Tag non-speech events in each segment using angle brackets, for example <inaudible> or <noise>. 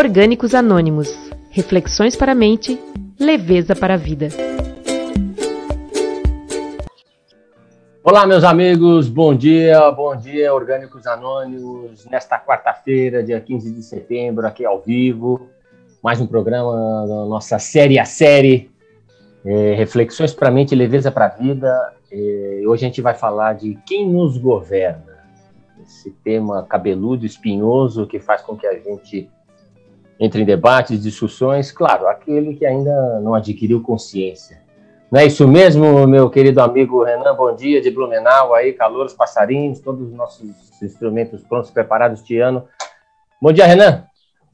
Orgânicos Anônimos. Reflexões para a mente, leveza para a vida. Olá, meus amigos, bom dia, bom dia, Orgânicos Anônimos. Nesta quarta-feira, dia 15 de setembro, aqui ao vivo, mais um programa da nossa série a série, é, Reflexões para a Mente, Leveza para a Vida. É, hoje a gente vai falar de quem nos governa. Esse tema cabeludo, espinhoso, que faz com que a gente entre em debates, discussões, claro, aquele que ainda não adquiriu consciência. Não é isso mesmo, meu querido amigo Renan? Bom dia de Blumenau, aí, calouros, passarinhos, todos os nossos instrumentos prontos, preparados, Tiano. Bom dia, Renan.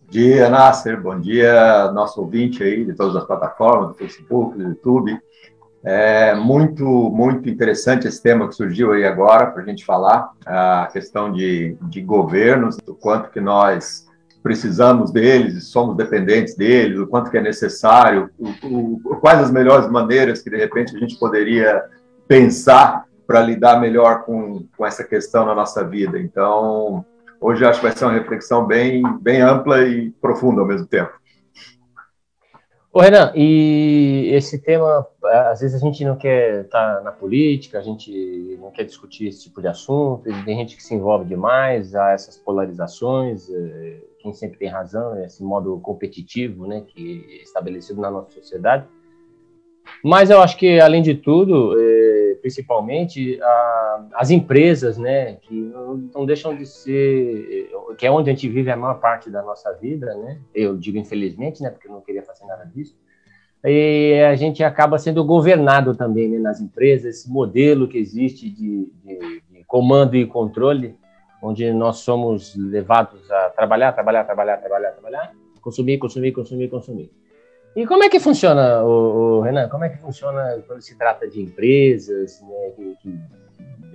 Bom dia, Nasser. Bom dia, nosso ouvinte aí de todas as plataformas, do Facebook, do YouTube. É muito, muito interessante esse tema que surgiu aí agora para a gente falar, a questão de, de governos, do quanto que nós precisamos deles, somos dependentes deles, o quanto que é necessário, o, o, quais as melhores maneiras que de repente a gente poderia pensar para lidar melhor com, com essa questão na nossa vida. Então, hoje acho que vai ser uma reflexão bem, bem ampla e profunda ao mesmo tempo. Ô Renan, e esse tema, às vezes a gente não quer estar na política, a gente não quer discutir esse tipo de assunto, tem gente que se envolve demais a essas polarizações, eh, quem sempre tem razão, esse modo competitivo né, que é estabelecido na nossa sociedade. Mas eu acho que, além de tudo, é, principalmente, a, as empresas, né, que não, não, deixam de ser, que é onde a gente vive a maior parte da nossa vida, né, eu digo infelizmente, né, porque eu não queria fazer nada disso, e a gente acaba sendo governado também né, nas empresas, esse modelo que existe de, de, de comando e controle, onde nós somos levados a trabalhar, trabalhar, trabalhar, trabalhar, trabalhar, consumir, consumir, consumir, consumir. E como é que funciona, o, o Renan? Como é que funciona quando se trata de empresas, né, que, que,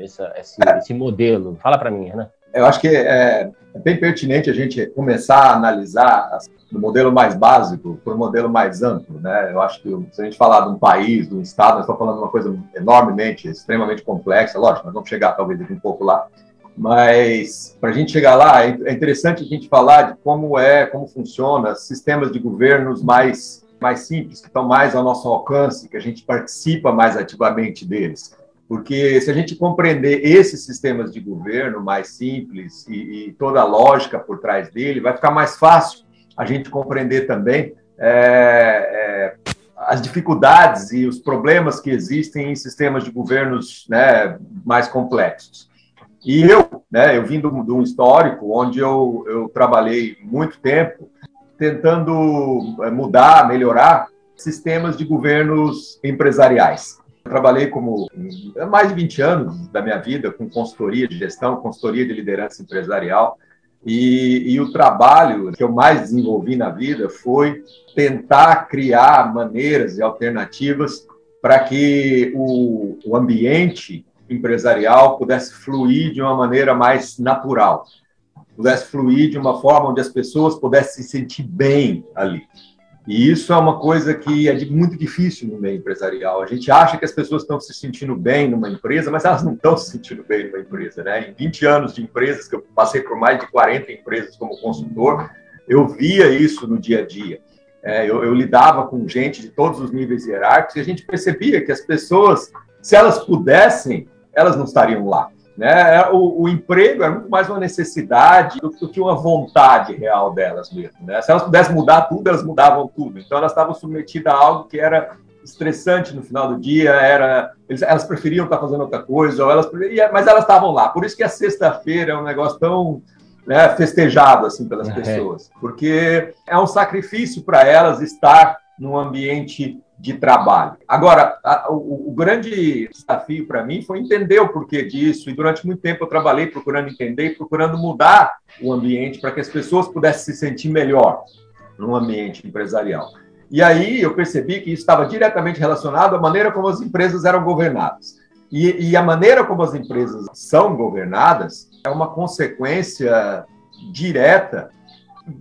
essa, esse, é. esse, modelo? Fala para mim, Renan. Eu acho que é, é, bem pertinente a gente começar a analisar do modelo mais básico para o modelo mais amplo, né? Eu acho que se a gente falar de um país, de um estado, nós estamos falando de uma coisa enormemente, extremamente complexa, lógico, nós vamos chegar talvez um pouco lá, mas para a gente chegar lá, é, é interessante a gente falar de como é, como funciona sistemas de governos mais, mais simples, que estão mais ao nosso alcance, que a gente participa mais ativamente deles. Porque se a gente compreender esses sistemas de governo mais simples e, e toda a lógica por trás dele, vai ficar mais fácil a gente compreender também é, é, as dificuldades e os problemas que existem em sistemas de governos né, mais complexos. E eu, né, eu vim de um histórico onde eu, eu trabalhei muito tempo tentando eh, mudar, melhorar sistemas de governos empresariais. Eu trabalhei como mais de 20 anos da minha vida com consultoria de gestão, consultoria de liderança empresarial. E, e, o trabalho que eu mais desenvolvi na vida foi tentar criar maneiras e alternativas para que o, o ambiente empresarial pudesse fluir de uma maneira mais natural, pudesse fluir de uma forma onde as pessoas pudessem se sentir bem ali. E isso é uma coisa que é muito difícil no meio empresarial. A gente acha que as pessoas estão se sentindo bem numa empresa, mas elas não estão se sentindo bem numa empresa. Né? Em 20 anos de empresas, que eu passei por mais de 40 empresas como consultor, eu via isso no dia a dia. É, eu, eu lidava com gente de todos os níveis hierárquicos e a gente percebia que as pessoas, se elas pudessem elas não estariam lá. Né? É, o, o, emprego é muito mais uma necessidade do, do, que uma vontade real delas mesmo. Né? Se elas pudessem mudar tudo, elas mudavam tudo. Então elas estavam submetidas a algo que era estressante no final do dia, era eles, elas preferiam estar fazendo outra coisa, ou elas, mas elas estavam lá. Por isso que a sexta-feira é um negócio tão né, festejado assim pelas é. pessoas, porque é um sacrifício para elas estar num ambiente de trabalho. Agora, a, o, o, grande desafio para mim foi entender o porquê disso, e durante muito tempo eu trabalhei procurando entender e procurando mudar o ambiente para que as pessoas pudessem se sentir melhor no ambiente empresarial. E aí eu percebi que isso estava diretamente relacionado à maneira como as empresas eram governadas. E, e a maneira como as empresas são governadas é uma consequência direta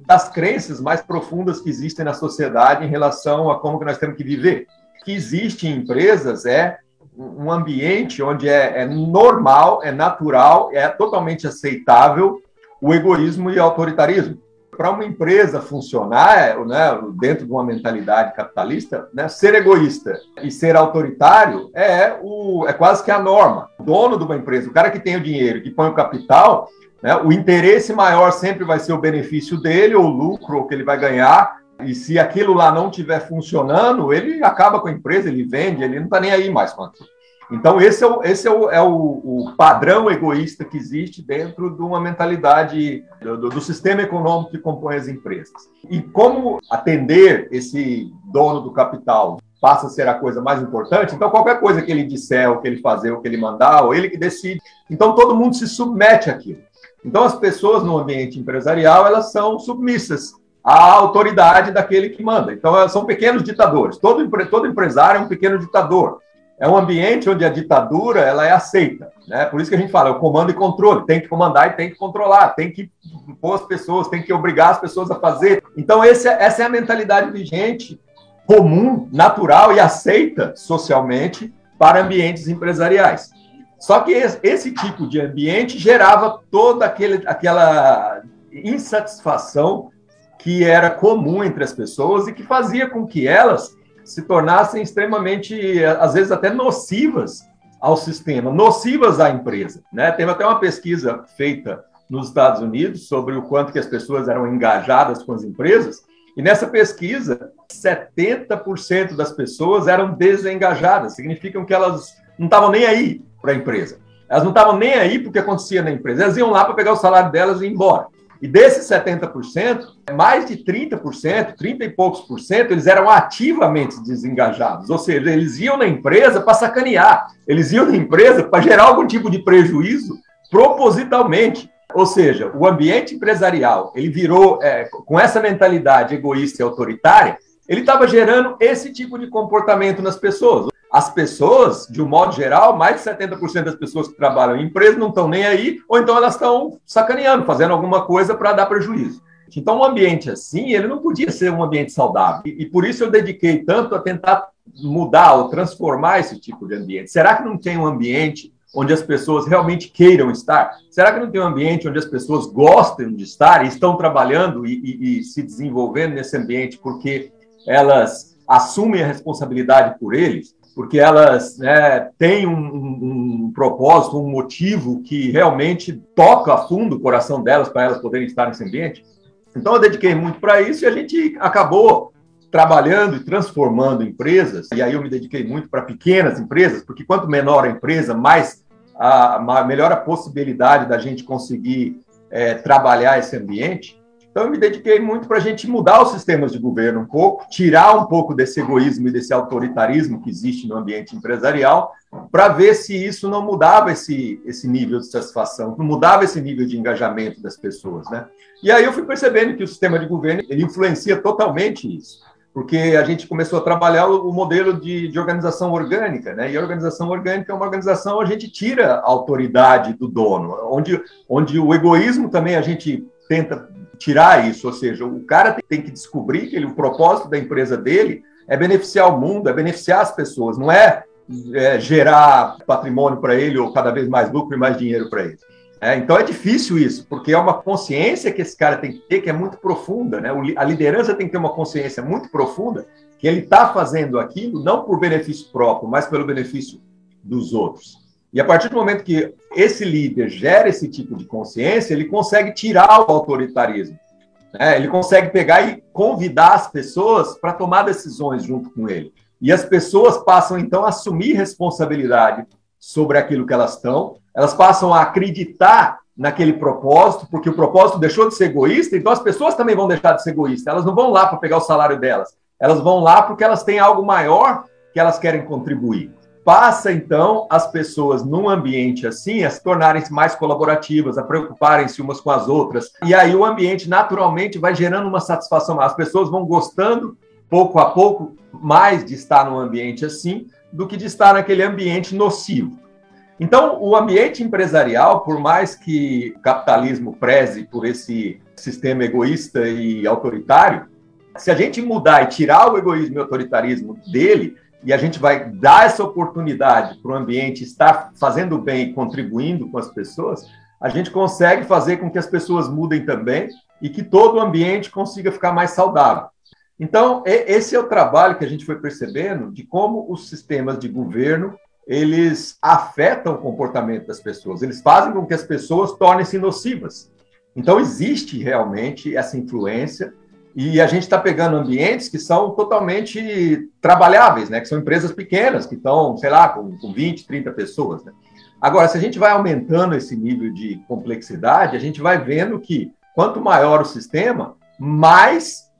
das crenças mais profundas que existem na sociedade em relação a como que nós temos que viver. O que existe em empresas é um ambiente onde é, é normal, é natural, é totalmente aceitável o egoísmo e o autoritarismo. para uma empresa funcionar, né, dentro de uma mentalidade capitalista, né, ser egoísta e ser autoritário é, o, é quase que a norma. O dono de uma empresa, o cara que tem o dinheiro, que põe o capital, né, o interesse maior sempre vai ser o benefício dele, ou o lucro que ele vai ganhar. E se aquilo lá não estiver funcionando, ele acaba com a empresa, ele vende, ele não está nem aí mais com aquilo. Então, esse é, o, esse é, o, é o, o, padrão egoísta que existe dentro de uma mentalidade do, do, sistema econômico que compõe as empresas. E como atender esse dono do capital passa a ser a coisa mais importante, então qualquer coisa que ele disser, ou que ele fazer, ou que ele mandar, ou ele que decide, então todo mundo se submete àquilo. Então as pessoas no ambiente empresarial, elas são submissas à autoridade daquele que manda. Então elas são pequenos ditadores. Todo, todo empresário é um pequeno ditador é um ambiente onde a ditadura ela é aceita. Né? Por isso que a gente fala, é o comando e controle, tem que comandar e tem que controlar, tem que impor as pessoas, tem que obrigar as pessoas a fazer. Então, esse, é, essa é a mentalidade vigente, comum, natural e aceita socialmente para ambientes empresariais. Só que esse tipo de ambiente gerava toda aquele, aquela insatisfação que era comum entre as pessoas e que fazia com que elas se tornassem extremamente, às vezes até nocivas ao sistema, nocivas à empresa. Né? Teve até uma pesquisa feita nos Estados Unidos sobre o quanto que as pessoas eram engajadas com as empresas, e nessa pesquisa, 70% das pessoas eram desengajadas, significam que elas não estavam nem aí para a empresa. Elas não estavam nem aí porque acontecia na empresa. Elas iam lá para pegar o salário delas e ir embora. E desses 70%, mais de 30%, 30 e poucos por cento, eles eram ativamente desengajados. Ou seja, eles iam na empresa para sacanear, eles iam na empresa para gerar algum tipo de prejuízo propositalmente. Ou seja, o ambiente empresarial, ele virou, é, com essa mentalidade egoísta e autoritária, ele estava gerando esse tipo de comportamento nas pessoas as pessoas, de um modo geral, mais de 70% das pessoas que trabalham em empresa não estão nem aí, ou então elas estão sacaneando, fazendo alguma coisa para dar prejuízo. Então, um ambiente assim, ele não podia ser um ambiente saudável. E, por isso eu dediquei tanto a tentar mudar ou transformar esse tipo de ambiente. Será que não tem um ambiente onde as pessoas realmente queiram estar? Será que não tem um ambiente onde as pessoas gostem de estar e estão trabalhando e, e, e se desenvolvendo nesse ambiente porque elas assumem a responsabilidade por eles? Porque elas né, têm um, um, propósito, um motivo que realmente toca a fundo o coração delas para elas poderem estar nesse ambiente. Então, eu dediquei muito para isso e a gente acabou trabalhando e transformando empresas. E aí eu me dediquei muito para pequenas empresas, porque quanto menor a empresa, mais a, melhor a possibilidade da gente conseguir é, trabalhar esse ambiente. Então, eu me dediquei muito para a gente mudar os sistemas de governo um pouco, tirar um pouco desse egoísmo e desse autoritarismo que existe no ambiente empresarial, para ver se isso não mudava esse, esse nível de satisfação, não mudava esse nível de engajamento das pessoas. Né? E aí eu fui percebendo que o sistema de governo ele influencia totalmente isso porque a gente começou a trabalhar o modelo de, de, organização orgânica, né? E a organização orgânica é uma organização onde a gente tira a autoridade do dono, onde, onde o egoísmo também a gente tenta tirar isso, ou seja, o cara tem que descobrir que ele, o propósito da empresa dele é beneficiar o mundo, é beneficiar as pessoas, não é, é gerar patrimônio para ele ou cada vez mais lucro e mais dinheiro para ele. É, então é difícil isso, porque é uma consciência que esse cara tem que ter que é muito profunda, né? A liderança tem que ter uma consciência muito profunda que ele está fazendo aquilo não por benefício próprio, mas pelo benefício dos outros. E a partir do momento que esse líder gera esse tipo de consciência, ele consegue tirar o autoritarismo. Né? Ele consegue pegar e convidar as pessoas para tomar decisões junto com ele. E as pessoas passam, então, a assumir responsabilidade sobre aquilo que elas estão, elas passam a acreditar naquele propósito, porque o propósito deixou de ser egoísta, então as pessoas também vão deixar de ser egoístas. Elas não vão lá para pegar o salário delas, elas vão lá porque elas têm algo maior que elas querem contribuir passa então as pessoas num ambiente assim a se tornarem mais colaborativas, a preocuparem-se umas com as outras. E aí o ambiente naturalmente vai gerando uma satisfação. As pessoas vão gostando pouco a pouco mais de estar num ambiente assim do que de estar naquele ambiente nocivo. Então, o ambiente empresarial, por mais que o capitalismo preze por esse sistema egoísta e autoritário, se a gente mudar e tirar o egoísmo e o autoritarismo dele, e a gente vai dar essa oportunidade para o ambiente estar fazendo bem contribuindo com as pessoas, a gente consegue fazer com que as pessoas mudem também e que todo o ambiente consiga ficar mais saudável. Então, esse é o trabalho que a gente foi percebendo de como os sistemas de governo eles afetam o comportamento das pessoas, eles fazem com que as pessoas tornem-se nocivas. Então, existe realmente essa influência e a gente está pegando ambientes que são totalmente trabalháveis, né? que são empresas pequenas, que estão, sei lá, com, com 20, 30 pessoas. Né? Agora, se a gente vai aumentando esse nível de complexidade, a gente vai vendo que quanto maior o sistema, mais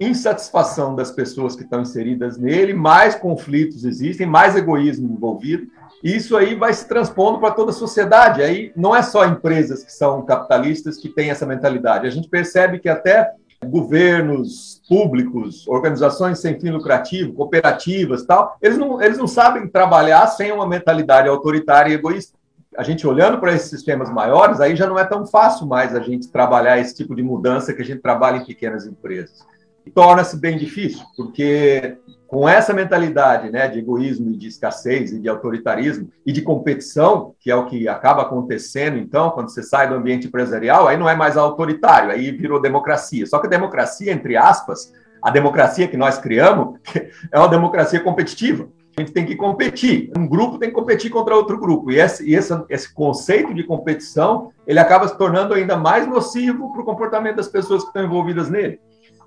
insatisfação das pessoas que estão inseridas nele, mais conflitos existem, mais egoísmo envolvido, e isso aí vai se transpondo para toda a sociedade. Aí não é só empresas que são capitalistas que têm essa mentalidade. A gente percebe que até governos públicos, organizações sem fim lucrativo, cooperativas, tal, eles não, eles não sabem trabalhar sem uma mentalidade autoritária e egoísta. A gente olhando para esses sistemas maiores, aí já não é tão fácil mais a gente trabalhar esse tipo de mudança que a gente trabalha em pequenas empresas torna-se bem difícil, porque com essa mentalidade né, de egoísmo e de escassez e de autoritarismo e de competição, que é o que acaba acontecendo, então, quando você sai do ambiente empresarial, aí não é mais autoritário, aí virou democracia. Só que a democracia, entre aspas, a democracia que nós criamos <laughs> é uma democracia competitiva. A gente tem que competir. Um grupo tem que competir contra outro grupo. E esse, esse, esse conceito de competição, ele acaba se tornando ainda mais nocivo para o comportamento das pessoas que estão envolvidas nele.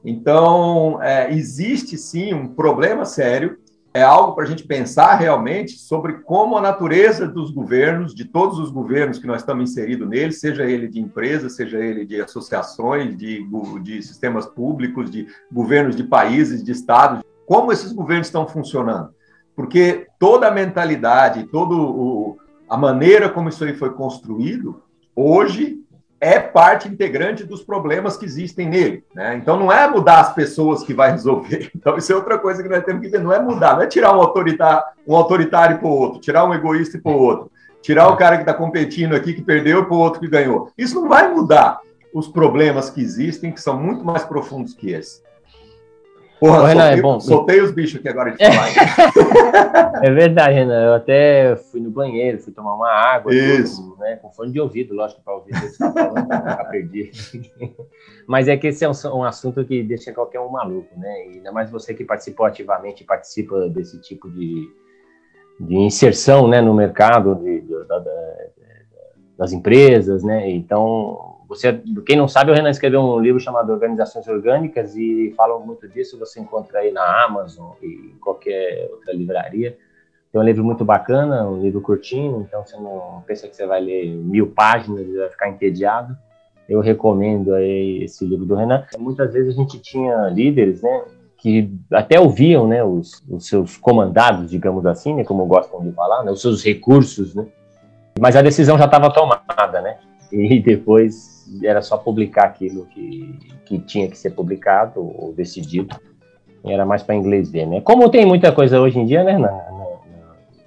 Então, é, existe sim um problema sério, é algo para a gente pensar realmente sobre como a natureza dos governos, de todos os governos que nós estamos inseridos neles, seja ele de empresas, seja ele de associações, de, de sistemas públicos, de governos de países, de estados, como esses governos estão funcionando. Porque toda a mentalidade, toda a maneira como isso aí foi construído, hoje é parte integrante dos problemas que existem nele. Né? Então, não é mudar as pessoas que vai resolver. <laughs> Então, isso é outra coisa que nós temos que ver. Não é mudar, não é tirar um autoritário, um autoritário para o outro, tirar um egoísta para o outro, tirar o cara que está competindo aqui, que perdeu, para o outro que ganhou. Isso não vai mudar os problemas que existem, que são muito mais profundos que esse. Porra, Ô, Renan, soltei, é bom. soltei os bichos aqui agora de falar. <laughs> é verdade, Renan. Eu até fui no banheiro, fui tomar uma água. Isso. Tudo, né, com fone de ouvido, lógico, para ouvir o que você está falando, <laughs> para <laughs> perder. Mas é que esse é um, um, assunto que deixa qualquer um maluco, né? E ainda mais você que participou ativamente, participa desse tipo de, de inserção né, no mercado de, de, das empresas, né? Então, você, quem não sabe, o Renan escreveu um livro chamado Organizações Orgânicas e fala muito disso. Você encontra aí na Amazon e em qualquer outra livraria. É um livro muito bacana, um livro curtinho, então você não pensa que você vai ler mil páginas e vai ficar entediado. Eu recomendo aí esse livro do Renan. Muitas vezes a gente tinha líderes, né, que até ouviam, né, os, os seus comandados, digamos assim, né, como gostam de falar, né, os seus recursos, né, mas a decisão já estava tomada, né, e depois era só publicar aquilo que, que tinha que ser publicado ou decidido. Era mais para inglês ver, né? Como tem muita coisa hoje em dia, né? Na, na,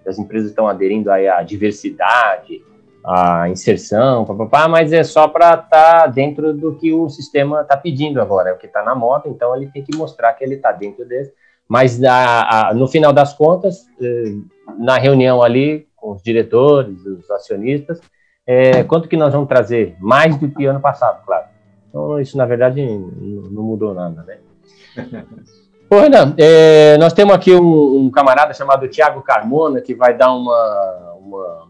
as empresas estão aderindo aí à diversidade, à inserção, papapá, mas é só para estar tá dentro do que o sistema está pedindo agora, é o que está na moda, então ele tem que mostrar que ele está dentro desse. Mas a, a, no final das contas, eh, na reunião ali com os diretores, os acionistas, é, quanto que nós vamos trazer? Mais do que ano passado, claro. Então, isso, na verdade, não mudou nada, né? <laughs> Ô, Renan, é, nós temos aqui um, um, camarada chamado Tiago Carmona, que vai dar uma, uma,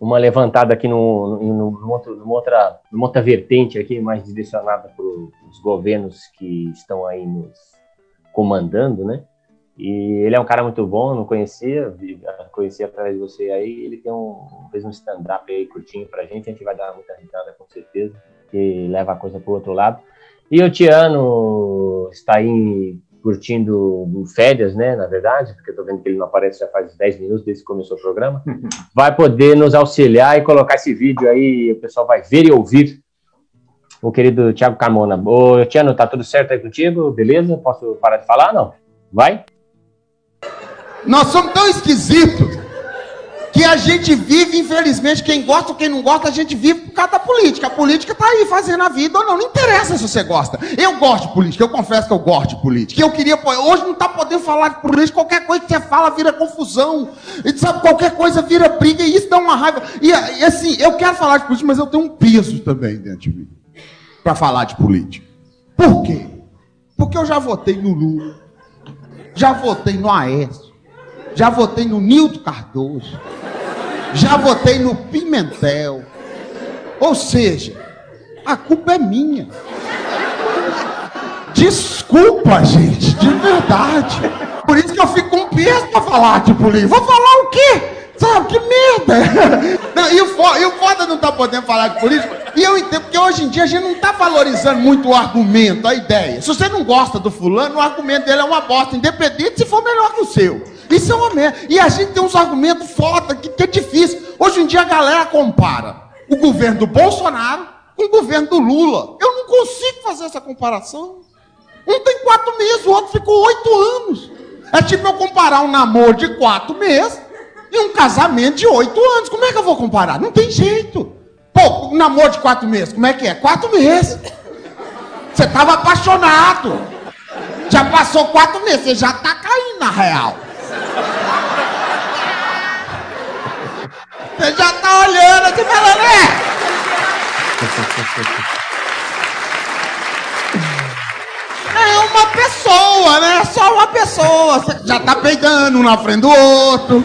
uma levantada aqui no, no, no, outro, numa, outra, numa outra vertente aqui, mais direcionada para os governos que estão aí nos comandando, né? E ele é um cara muito bom, não conhecia, conhecia através de você aí. Ele tem um, fez um stand-up aí curtinho pra gente, a gente vai dar muita risada com certeza, e leva a coisa pro outro lado. E o Tiano está aí curtindo férias, né, na verdade, porque eu tô vendo que ele não aparece já faz 10 minutos desde que começou o programa. <laughs> Vai poder nos auxiliar e colocar esse vídeo aí, o pessoal vai ver e ouvir o querido Thiago Carmona. Ô, Tiano, tá tudo certo aí contigo? Beleza? Posso parar de falar? Não. Vai? Nós somos tão esquisitos que a gente vive, infelizmente, quem gosta ou quem não gosta, a gente vive por causa da política. A política está aí fazendo a vida ou não. Não interessa se você gosta. Eu gosto de política, eu confesso que eu gosto de política. Eu queria, hoje não está podendo falar de política, qualquer coisa que você fala vira confusão. E sabe, qualquer coisa vira briga e isso dá uma raiva. E, e assim, eu quero falar de política, mas eu tenho um peso também dentro de mim. para falar de política. Por quê? Porque eu já votei no Lula, já votei no Aécio, já votei no Nilton Cardoso, já votei no Pimentel. Ou seja, a culpa é minha. Desculpa, gente, de verdade. Por isso que eu fico com peso pra falar de política. Vou falar o quê? Sabe, que merda! Não, e, o foda, e o foda não tá podendo falar de política. E eu entendo, porque hoje em dia a gente não tá valorizando muito o argumento, a ideia. Se você não gosta do fulano, o argumento dele é uma bosta, independente se for melhor que o seu. Isso é uma merda. E a gente tem uns argumentos foda que, que é difícil. Hoje em dia a galera compara o governo do Bolsonaro com o governo do Lula. Eu não consigo fazer essa comparação. Um tem quatro meses, o outro ficou oito anos. É tipo eu comparar um namoro de quatro meses e um casamento de oito anos. Como é que eu vou comparar? Não tem jeito. Pô, um namoro de quatro meses, como é que é? Quatro meses. Você estava apaixonado. Já passou quatro meses, você já está caindo na real. Você já está olhando aqui falando, é. É uma pessoa, né? Só uma pessoa. Você já tá peidando um na frente do outro.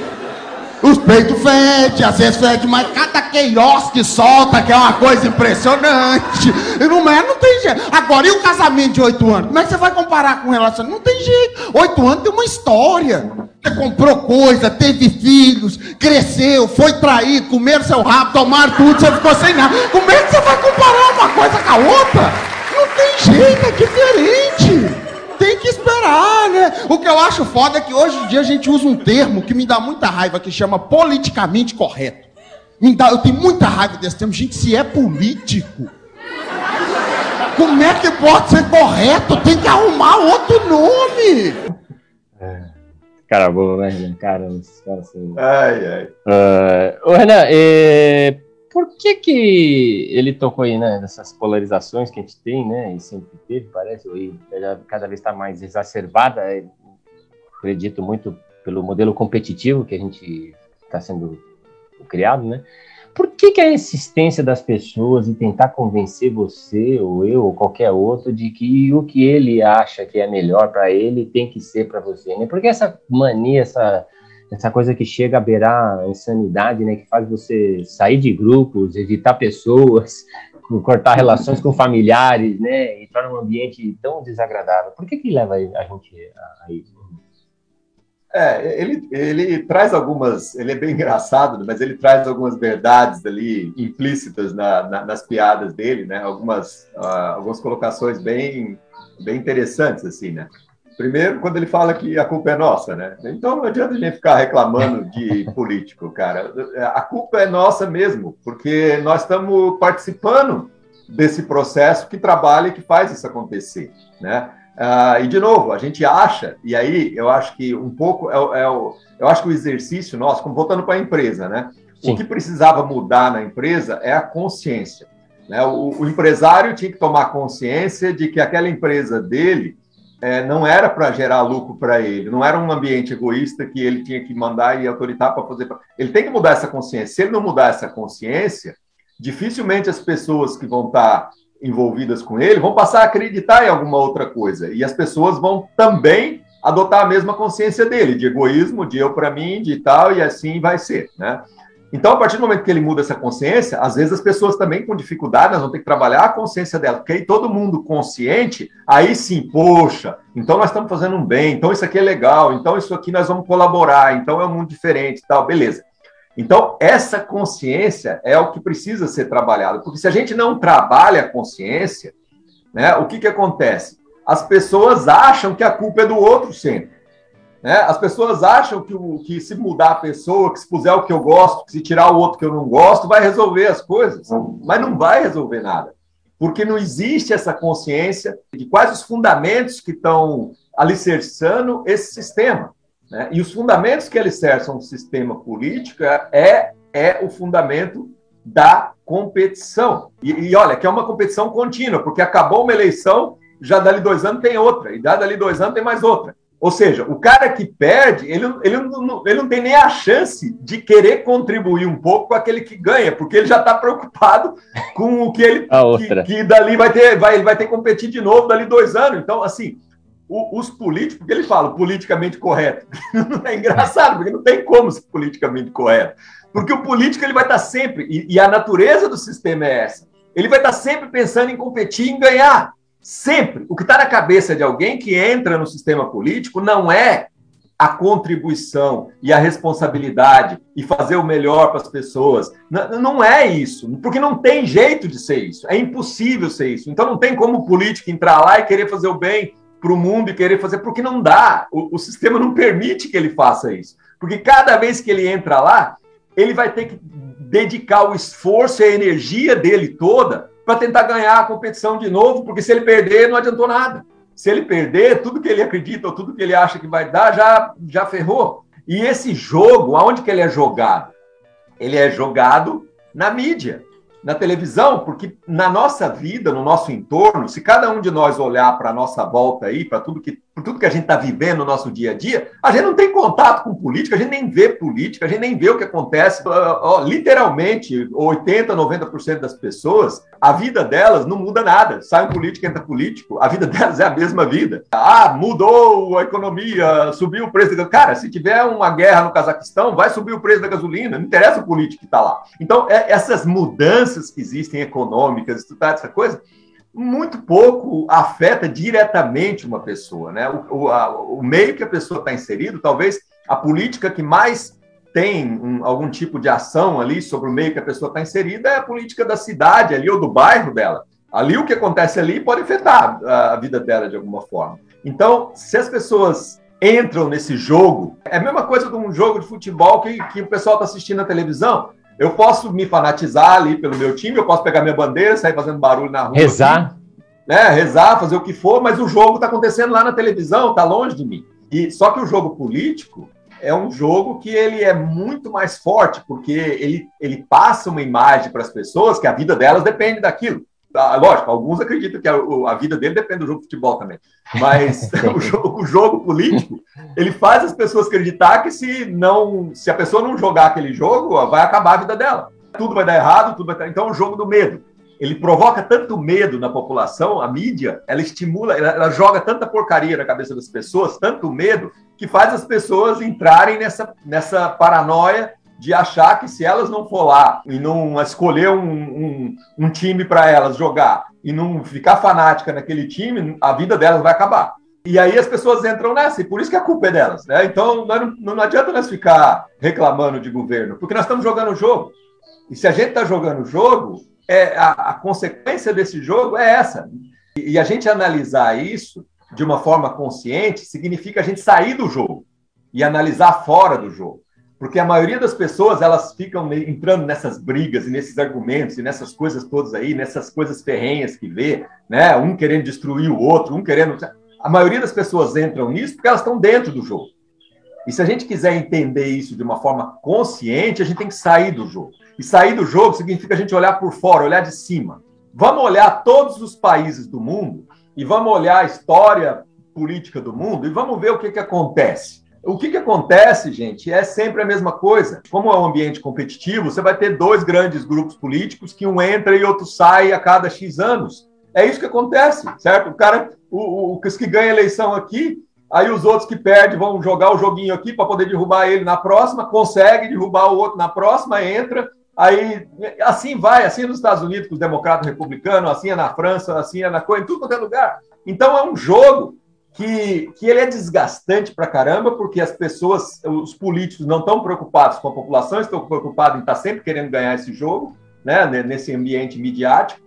Os peitos fedem, às vezes fede, mas cada queiroz que solta, que é uma coisa impressionante. Não é, não tem jeito. Agora, e o casamento de oito anos? Como é que você vai comparar com relação? Não tem jeito. Oito anos tem uma história. Comprou coisa, teve filhos, cresceu, foi traído, comeram seu rabo, tomaram tudo, você ficou sem nada. Como é que você vai comparar uma coisa com a outra? Não tem jeito, é diferente tem que esperar, né? O que eu acho foda é que hoje em dia a gente usa um termo que me dá muita raiva, que chama politicamente correto. Me dá, eu tenho muita raiva desse termo. Gente, se é político, como é que pode ser correto? Tem que arrumar outro nome. Cara, boa, né, Cara, os caras assim. Ai, ai. Uh, ô, Renan, eh, por que que ele tocou aí, né, nessas polarizações que a gente tem, né, e sempre teve, parece, e cada vez está mais exacerbada, é, acredito muito pelo modelo competitivo que a gente está sendo criado, né, por que, que a insistência das pessoas em tentar convencer você, ou eu, ou qualquer outro, de que o que ele acha que é melhor para ele tem que ser para você? Né? Por que essa mania, essa essa coisa que chega a beirar a insanidade, né, que faz você sair de grupos, evitar pessoas, <laughs> cortar relações com familiares, né, entrar num ambiente tão desagradável. Por que que leva a gente a, isso? É, ele, ele traz algumas, ele é bem engraçado, mas ele traz algumas verdades ali implícitas na, na, nas piadas dele, né? Algumas, uh, algumas colocações bem, bem interessantes assim, né? Primeiro, quando ele fala que a culpa é nossa, né? Então não adianta a gente ficar reclamando de <laughs> político, cara. A culpa é nossa mesmo, porque nós estamos participando desse processo que trabalha e que faz isso acontecer, né? Ah, e de novo, a gente acha, e aí eu acho que um pouco é, é o, eu acho que o exercício nosso, como voltando para a empresa, né? Sim. O que precisava mudar na empresa é a consciência. Né? O, o empresário tinha que tomar consciência de que aquela empresa dele é, não era para gerar lucro para ele, não era um ambiente egoísta que ele tinha que mandar e autoritar para fazer. Ele tem que mudar essa consciência. Se ele não mudar essa consciência, dificilmente as pessoas que vão estar envolvidas com ele vão passar a acreditar em alguma outra coisa. E as pessoas vão também adotar a mesma consciência dele, de egoísmo, de eu para mim, de tal, e assim vai ser, né? Então, a partir do momento que ele muda essa consciência, às vezes as pessoas também com dificuldade, vamos ter que trabalhar a consciência dela, porque aí todo mundo consciente, aí sim, poxa, então nós estamos fazendo um bem, então isso aqui é legal, então isso aqui nós vamos colaborar, então é um mundo diferente tal, beleza. Então, essa consciência é o que precisa ser trabalhado, porque se a gente não trabalha a consciência, né, o que, que acontece? As pessoas acham que a culpa é do outro sempre. Né? As pessoas acham que, o, que se mudar a pessoa, que se puser o que eu gosto, que se tirar o outro que eu não gosto, vai resolver as coisas. Mas não vai resolver nada. Porque não existe essa consciência de quais os fundamentos que estão alicerçando esse sistema. Né? E os fundamentos que alicerçam o sistema político é, é o fundamento da competição. E, e, olha, que é uma competição contínua, porque acabou uma eleição, já dali dois anos tem outra, e dali dois anos tem mais outra. Ou seja, o cara que perde, ele, ele, não, ele não tem nem a chance de querer contribuir um pouco com aquele que ganha, porque ele já está preocupado com o que ele. Que, que, dali vai ter, vai, ele vai ter que competir de novo dali dois anos. Então, assim, o, os políticos, porque ele fala politicamente correto. <laughs> é engraçado, porque não tem como ser politicamente correto. Porque o político ele vai estar sempre, e, e a natureza do sistema é essa, ele vai estar sempre pensando em competir, em ganhar. Sempre. O que está na cabeça de alguém que entra no sistema político não é a contribuição e a responsabilidade e fazer o melhor para as pessoas. Não, não é isso, porque não tem jeito de ser isso. É impossível ser isso. Então não tem como o político entrar lá e querer fazer o bem para o mundo e querer fazer, porque não dá. O, o sistema não permite que ele faça isso. Porque cada vez que ele entra lá, ele vai ter que dedicar o esforço e a energia dele toda para tentar ganhar a competição de novo, porque se ele perder, não adiantou nada. Se ele perder, tudo que ele acredita ou tudo que ele acha que vai dar já, já ferrou. E esse jogo, aonde que ele é jogado? Ele é jogado na mídia na televisão, porque na nossa vida, no nosso entorno, se cada um de nós olhar para a nossa volta aí, para tudo que, por tudo que a gente está vivendo no nosso dia a dia, a gente não tem contato com política, a gente nem vê política, a gente nem vê o que acontece. Literalmente, 80, 90% das pessoas, a vida delas não muda nada. Sai um político, entra político, a vida <laughs> delas é a mesma vida. Ah, mudou a economia, subiu o preço da... Cara, se tiver uma guerra no Cazaquistão, vai subir o preço da gasolina, não interessa o político que está lá. Então, é, essas mudanças que existem econômicas, essa coisa, muito pouco afeta diretamente uma pessoa, né? O, o, a, o meio que a pessoa está inserido, talvez a política que mais tem um, algum tipo de ação ali sobre o meio que a pessoa está inserida é a política da cidade ali ou do bairro dela. Ali o que acontece ali pode afetar a, a vida dela de alguma forma. Então, se as pessoas entram nesse jogo, é a mesma coisa de um jogo de futebol que, que o pessoal está assistindo na televisão. Eu posso me fanatizar ali pelo meu time, eu posso pegar minha bandeira, sair fazendo barulho na rua. Rezar. Aqui, né? Rezar, fazer o que for, mas o jogo está acontecendo lá na televisão, está longe de mim. E só que o jogo político é um jogo que ele é muito mais forte, porque ele, ele passa uma imagem para as pessoas que a vida delas depende daquilo. Ah, lógico, alguns acreditam que a, a, vida dele depende do jogo de futebol também. Mas <laughs> <laughs> o, jogo, o, jogo, político, ele faz as pessoas acreditar que se não, se a pessoa não jogar aquele jogo, vai acabar a vida dela. Tudo vai dar errado, tudo vai dar... Então, é o jogo do medo. Ele provoca tanto medo na população, a mídia, ela estimula, ela, ela joga tanta porcaria na cabeça das pessoas, tanto medo, que faz as pessoas entrarem nessa, nessa paranoia de achar que se elas não for lá e não escolher um, um, um time para elas jogar e não ficar fanática naquele time, a vida delas vai acabar. E aí as pessoas entram nessa, e por isso que a culpa é delas. Né? Então não, não adianta nós ficar reclamando de governo, porque nós estamos jogando o jogo. E se a gente está jogando o jogo, é, a, a, consequência desse jogo é essa. E, e a gente analisar isso de uma forma consciente significa a gente sair do jogo e analisar fora do jogo. Porque a maioria das pessoas, elas ficam entrando nessas brigas e nesses argumentos e nessas coisas todas aí, nessas coisas ferrenhas que vê, né? Um querendo destruir o outro, um querendo... A maioria das pessoas entram nisso porque elas estão dentro do jogo. E se a gente quiser entender isso de uma forma consciente, a gente tem que sair do jogo. E sair do jogo significa a gente olhar por fora, olhar de cima. Vamos olhar todos os países do mundo e vamos olhar a história política do mundo e vamos ver o que, que acontece. O que, que acontece, gente, é sempre a mesma coisa. Como é um ambiente competitivo, você vai ter dois grandes grupos políticos que um entra e outro sai a cada X anos. É isso que acontece, certo? O cara, o, o, os que ganha eleição aqui, aí os outros que perdem vão jogar o joguinho aqui para poder derrubar ele na próxima, consegue derrubar o outro na próxima, entra, aí assim vai, assim é nos Estados Unidos com os democratas republicanos, assim é na França, assim é na em tudo quanto é lugar. Então é um jogo que, que ele é desgastante para caramba, porque as pessoas, os políticos não estão preocupados com a população, estão preocupados em estar tá sempre querendo ganhar esse jogo, né, nesse ambiente midiático.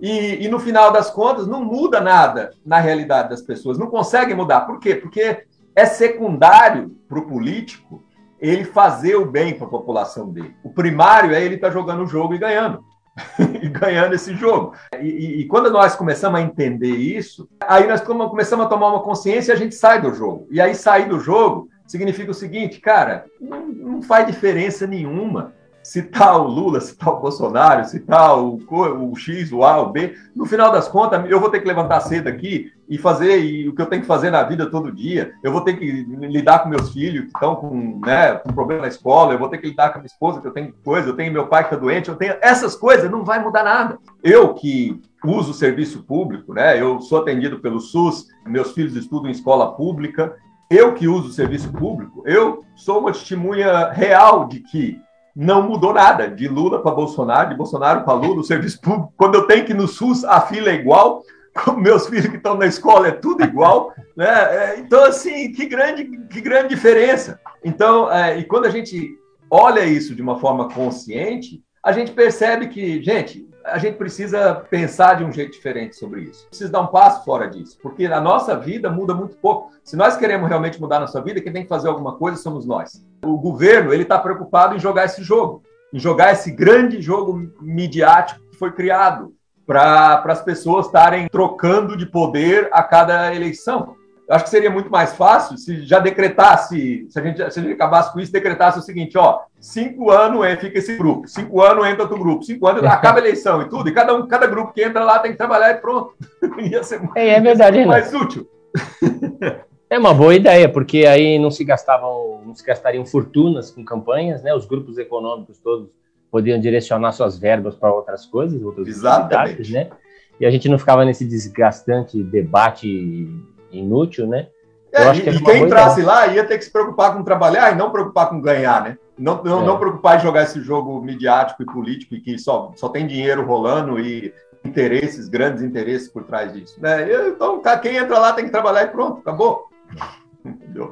E, e, no final das contas, não muda nada na realidade das pessoas, não consegue mudar. Por quê? Porque é secundário para o político ele fazer o bem para a população dele. O primário é ele estar tá jogando o jogo e ganhando. <laughs> e ganhando esse jogo. E, e, e, quando nós começamos a entender isso, aí nós começamos a tomar uma consciência e a gente sai do jogo. E aí sair do jogo significa o seguinte, cara, não, não faz diferença nenhuma citar o Lula, citar o Bolsonaro, citar o, o X, o A, o B, no final das contas, eu vou ter que levantar cedo aqui e fazer e o que eu tenho que fazer na vida todo dia. Eu vou ter que lidar com meus filhos que estão com, né, com problema na escola, eu vou ter que lidar com a minha esposa que eu tenho coisa, eu tenho meu pai que está doente, eu tenho essas coisas, não vai mudar nada. Eu que uso o serviço público, né? Eu sou atendido pelo SUS, meus filhos estudam em escola pública. Eu que uso o serviço público, eu sou uma testemunha real de que não mudou nada, de Lula para Bolsonaro, de Bolsonaro para Lula, o serviço público. Quando eu tenho que ir no SUS, a fila é igual, com meus filhos que estão na escola é tudo igual, né? É, então, assim, que grande, que grande diferença. Então, é, e quando a gente olha isso de uma forma consciente, a gente percebe que, gente, a gente precisa pensar de um jeito diferente sobre isso. Precisa dar um passo fora disso, porque a nossa vida muda muito pouco. Se nós queremos realmente mudar a nossa vida, quem tem que fazer alguma coisa somos nós. O governo ele está preocupado em jogar esse jogo, em jogar esse grande jogo midiático que foi criado para as pessoas estarem trocando de poder a cada eleição. Eu acho que seria muito mais fácil se já decretasse, se a gente, se a gente acabasse com isso, decretasse o seguinte, ó, cinco anos é, fica esse grupo, cinco anos entra outro grupo, cinco anos <laughs> acaba a eleição e tudo, e cada, um, cada grupo que entra lá tem que trabalhar e pronto. <laughs> Ia ser mais, é, é verdade, mais útil. É uma boa ideia, porque aí não se gastavam, não se gastariam fortunas com campanhas, né? Os grupos econômicos todos podiam direcionar suas verbas para outras coisas, outras atividades, né? E a gente não ficava nesse desgastante debate inútil, né? É, e, e quem entrasse lá ia ter que se preocupar com trabalhar e não preocupar com ganhar, né? Não, não, é. não preocupar em jogar esse jogo midiático e político e que só, só tem dinheiro rolando e interesses, grandes interesses por trás disso. Né? Então, quem entra lá tem que trabalhar e pronto, acabou.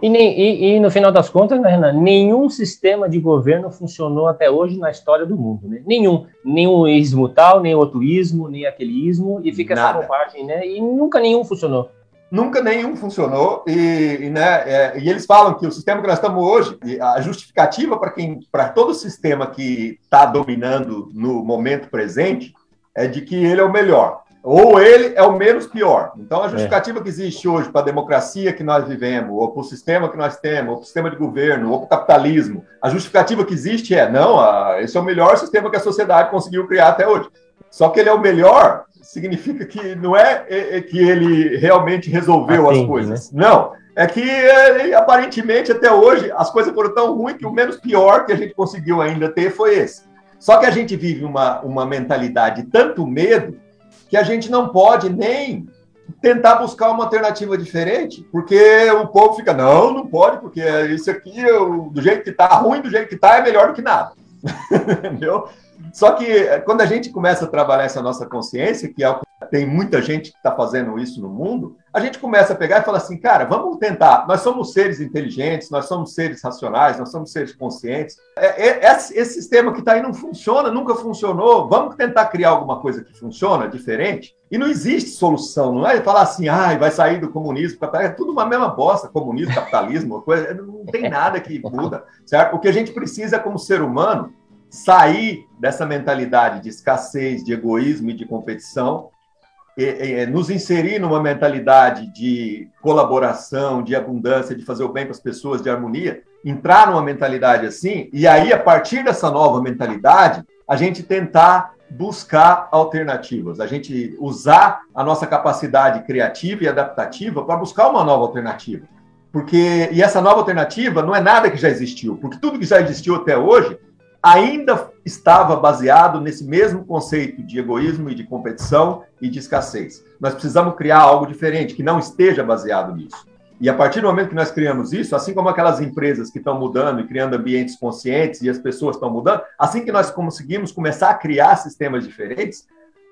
E, nem, e, e, no final das contas, né, Renan, nenhum sistema de governo funcionou até hoje na história do mundo. Né? Nenhum. Nenhum ismo tal, nem outro ismo, nem aquele ismo, e fica Nada. essa bobagem, né? E nunca nenhum funcionou. Nunca nenhum funcionou, e, e né, é, e eles falam que o sistema que nós estamos hoje, a justificativa para quem, para todo o sistema que está dominando no momento presente, é de que ele é o melhor ou ele é o menos pior. Então, a é. justificativa é. que existe hoje para a democracia que nós vivemos, ou para o sistema que nós temos, ou para o sistema de governo, ou para o capitalismo, a justificativa que existe é: não, esse é o melhor sistema que a sociedade conseguiu criar até hoje. Só que ele é o melhor, significa que não é, é, é que ele realmente resolveu Atende, as coisas. Né? Não. É que, é, aparentemente, até hoje, as coisas foram tão ruins que o menos pior que a gente conseguiu ainda ter foi esse. Só que a gente vive uma, uma mentalidade de tanto medo que a gente não pode nem tentar buscar uma alternativa diferente, porque o povo fica, não, não pode, porque isso aqui, do jeito que está, ruim do jeito que está, é melhor do que nada. <laughs> Entendeu? Só que eh, quando a gente começa a trabalhar essa nossa consciência, que é o que tem muita gente que está fazendo isso no mundo, a gente começa a pegar e falar assim, cara, vamos tentar. Nós somos seres inteligentes, nós somos seres racionais, nós somos seres conscientes. É, é, esse, sistema que está aí não funciona, nunca funcionou. Vamos tentar criar alguma coisa que funciona, diferente. E não existe solução. Não é falar assim, ah, vai sair do comunismo, é tudo uma mesma bosta, comunismo, capitalismo, coisa, não tem nada que muda, certo? O que a gente precisa como ser humano sair dessa mentalidade de escassez, de egoísmo e de competição, nos inserir numa mentalidade de colaboração, de abundância, de fazer o bem para as pessoas, de harmonia, entrar numa mentalidade assim, e aí, a partir dessa nova mentalidade, a gente tentar buscar alternativas, a gente usar a nossa capacidade criativa e adaptativa para buscar uma nova alternativa. Porque, e essa nova alternativa não é nada que já existiu, porque tudo que já existiu até hoje ainda estava baseado nesse mesmo conceito de egoísmo e de competição e de escassez. Nós precisamos criar algo diferente que não esteja baseado nisso. E a partir do momento que nós criamos isso, assim como aquelas empresas que estão mudando e criando ambientes conscientes e as pessoas estão mudando, assim que nós conseguimos começar a criar sistemas diferentes,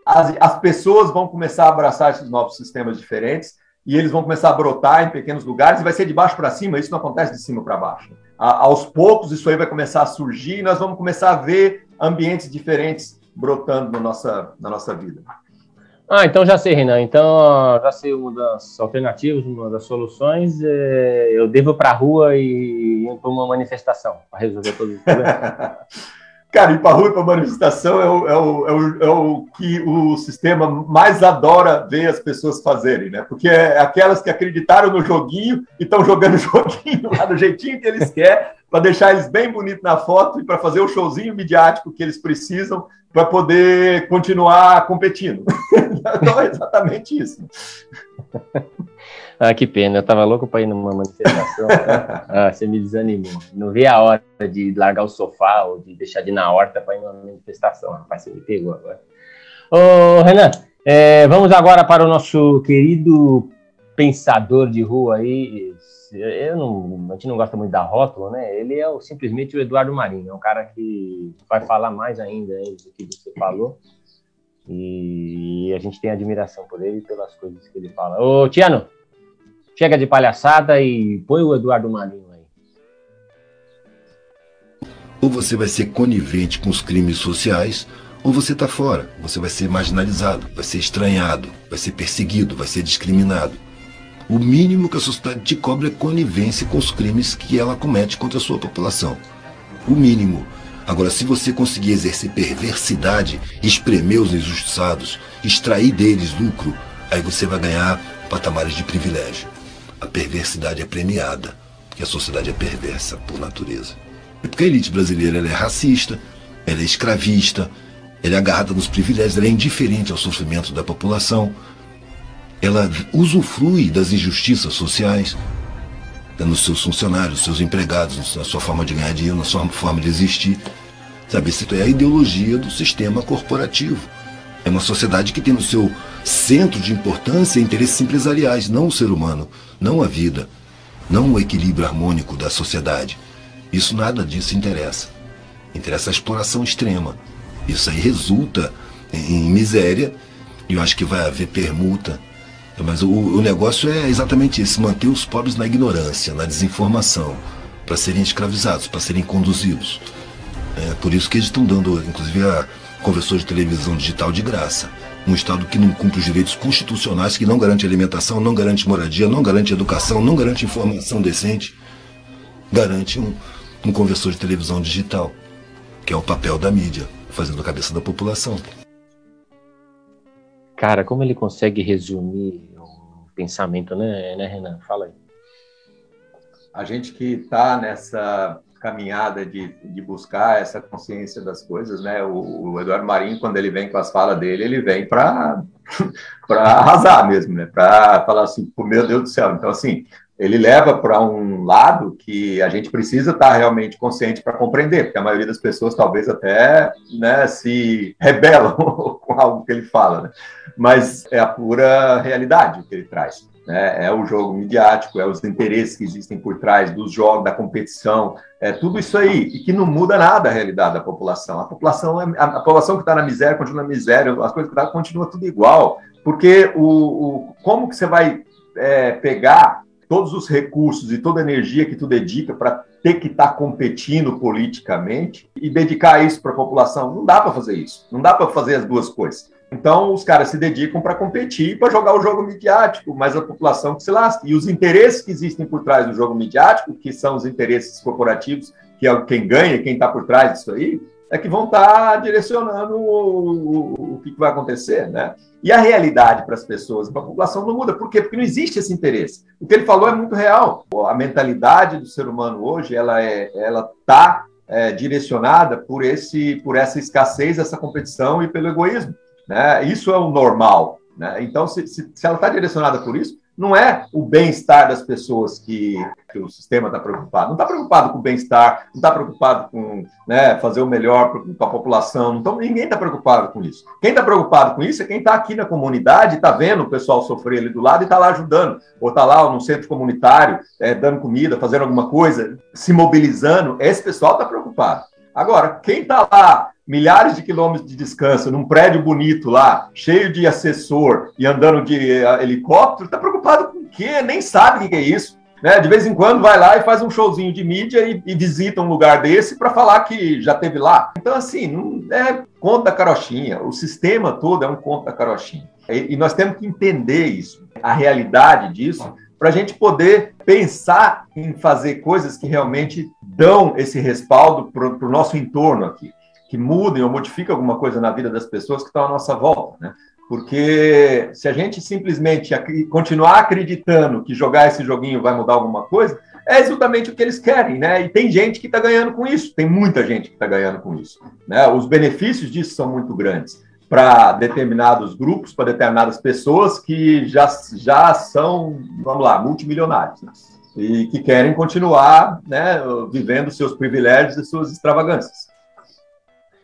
as, as pessoas vão começar a abraçar esses novos sistemas diferentes e eles vão começar a brotar em pequenos lugares e vai ser de baixo para cima, isso não acontece de cima para baixo a, aos poucos isso aí vai começar a surgir e nós vamos começar a ver ambientes diferentes brotando na nossa, na nossa vida. Ah, então já sei, Renan. Então já sei uma das alternativas, uma das soluções. É, eu devo para a rua e ir para uma manifestação para resolver todos os problemas. <laughs> Cara, ir para rua para manifestação é o, é, o, é, o, é o que o sistema mais adora ver as pessoas fazerem, né? Porque é aquelas que acreditaram no joguinho e estão jogando o <laughs> joguinho lá do jeitinho que eles querem, para deixar eles bem bonitos na foto e para fazer o showzinho midiático que eles precisam para poder continuar competindo. <laughs> então é exatamente isso. <laughs> Ah, que pena, eu tava louco para ir numa manifestação. ah, você me desanimou. Não vi a hora de largar o sofá ou de deixar de ir na horta para ir numa manifestação. Rapaz, você me pegou agora. Ô, Renan, é, vamos agora para o nosso querido pensador de rua aí. Eu não, a gente não gosta muito da rótula, né? Ele é o, simplesmente o Eduardo Marinho, é um cara que vai falar mais ainda do que você falou. E a gente tem admiração por ele pelas coisas que ele fala. Ô, Tiano, chega de palhaçada e põe o Eduardo Marinho aí. Ou você vai ser conivente com os crimes sociais, ou você está fora. Você vai ser marginalizado, vai ser estranhado, vai ser perseguido, vai ser discriminado. O mínimo que a sociedade te cobra é conivência com os crimes que ela comete contra a sua população. O mínimo. Agora, se você conseguir exercer perversidade, espremer os injustiçados, extrair deles lucro, aí você vai ganhar patamares de privilégio. A perversidade é premiada, porque a sociedade é perversa por natureza. E porque a elite brasileira é racista, ela é escravista, ela é agarrada nos privilégios, ela é indiferente ao sofrimento da população, ela usufrui das injustiças sociais, nos seus funcionários, nos seus empregados, na sua forma de ganhar dinheiro, na sua forma de existir. Sabe, isso é a ideologia do sistema corporativo. É uma sociedade que tem no seu centro de importância interesses empresariais, não o ser humano, não a vida, não o equilíbrio harmônico da sociedade. Isso nada disso interessa. Interessa a exploração extrema. Isso aí resulta em miséria e eu acho que vai haver permuta mas o, o negócio é exatamente esse: manter os pobres na ignorância, na desinformação, para serem escravizados, para serem conduzidos. É por isso que eles estão dando, inclusive, a conversor de televisão digital de graça. Um Estado que não cumpre os direitos constitucionais, que não garante alimentação, não garante moradia, não garante educação, não garante informação decente, garante um, um conversor de televisão digital, que é o papel da mídia, fazendo a cabeça da população. Cara, como ele consegue resumir o pensamento, né, né Renan? Fala aí. A gente que está nessa caminhada de, de buscar essa consciência das coisas, né? O, o Eduardo Marinho, quando ele vem com as falas dele, ele vem para <laughs> arrasar mesmo, né? Para falar assim, meu Deus do céu. Então, assim, ele leva para um lado que a gente precisa estar tá realmente consciente para compreender, porque a maioria das pessoas talvez até né, se rebelam <laughs> com algo que ele fala, né? Mas é a pura realidade que ele traz. Né? É o jogo midiático, é os interesses que existem por trás dos jogos, da competição, é tudo isso aí, e que não muda nada a realidade da população. A população, é, a, população que está na miséria continua na miséria, as coisas que tá, continua tudo igual, porque o, o como que você vai é, pegar todos os recursos e toda a energia que tu dedica para ter que estar tá competindo politicamente e dedicar isso para a população. Não dá para fazer isso. Não dá para fazer as duas coisas. Então, os caras se dedicam para competir, para jogar o jogo midiático, mas a população que se lasca. E os interesses que existem por trás do jogo midiático, que são os interesses corporativos, que é quem ganha, quem está por trás disso aí, é que vão estar tá direcionando o, o, o que, vai acontecer, né? E a realidade para as pessoas, para a população não muda. Por quê? Porque não existe esse interesse. O que ele falou é muito real. A mentalidade do ser humano hoje, ela é, ela está é, direcionada por esse, por essa escassez, essa competição e pelo egoísmo. Né? Isso é o normal. Né? Então, se, se, se ela está direcionada por isso, não é o bem-estar das pessoas que, que o sistema está preocupado. Não está preocupado com o bem-estar, não está preocupado com né, fazer o melhor para a população. Então, ninguém está preocupado com isso. Quem está preocupado com isso é quem está aqui na comunidade, está vendo o pessoal sofrer ali do lado e está lá ajudando. Ou está lá no centro comunitário, é, dando comida, fazendo alguma coisa, se mobilizando. Esse pessoal está preocupado. Agora, quem está lá milhares de quilômetros de descanso, num prédio bonito lá, cheio de assessor e andando de uh, helicóptero, está preocupado com o quê? Nem sabe o que é isso. Né? De vez em quando vai lá e faz um showzinho de mídia e, e visita um lugar desse para falar que já teve lá. Então, assim, não é conta da carochinha. O sistema todo é um conto da carochinha. E, e nós temos que entender isso, a realidade disso, para a gente poder pensar em fazer coisas que realmente dão esse respaldo para o nosso entorno aqui que mudem ou modifiquem alguma coisa na vida das pessoas que estão à nossa volta, né? Porque se a gente simplesmente continuar acreditando que jogar esse joguinho vai mudar alguma coisa, é exatamente o que eles querem, né? E tem gente que está ganhando com isso, tem muita gente que está ganhando com isso. Né? Os benefícios disso são muito grandes para determinados grupos, para determinadas pessoas que já, já são, vamos lá, multimilionários, né? E que querem continuar né, vivendo seus privilégios e suas extravagâncias.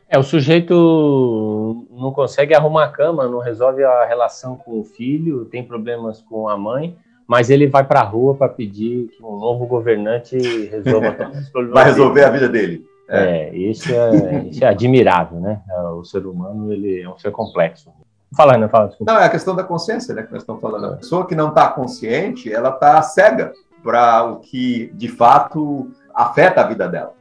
É, o sujeito não consegue arrumar a cama, não resolve a relação com o filho, tem problemas com a mãe, mas ele vai para a rua para pedir que um novo governante resolva <laughs> todos os problemas. Vai resolver dele. a vida dele. É, é isso, é, isso é admirável, né? O ser humano ele é um ser complexo. Fala, não fala. Desculpa. Não, é a questão da consciência, né? Que nós estamos falando. A pessoa que não está consciente, ela está cega para o que de fato afeta a vida dela.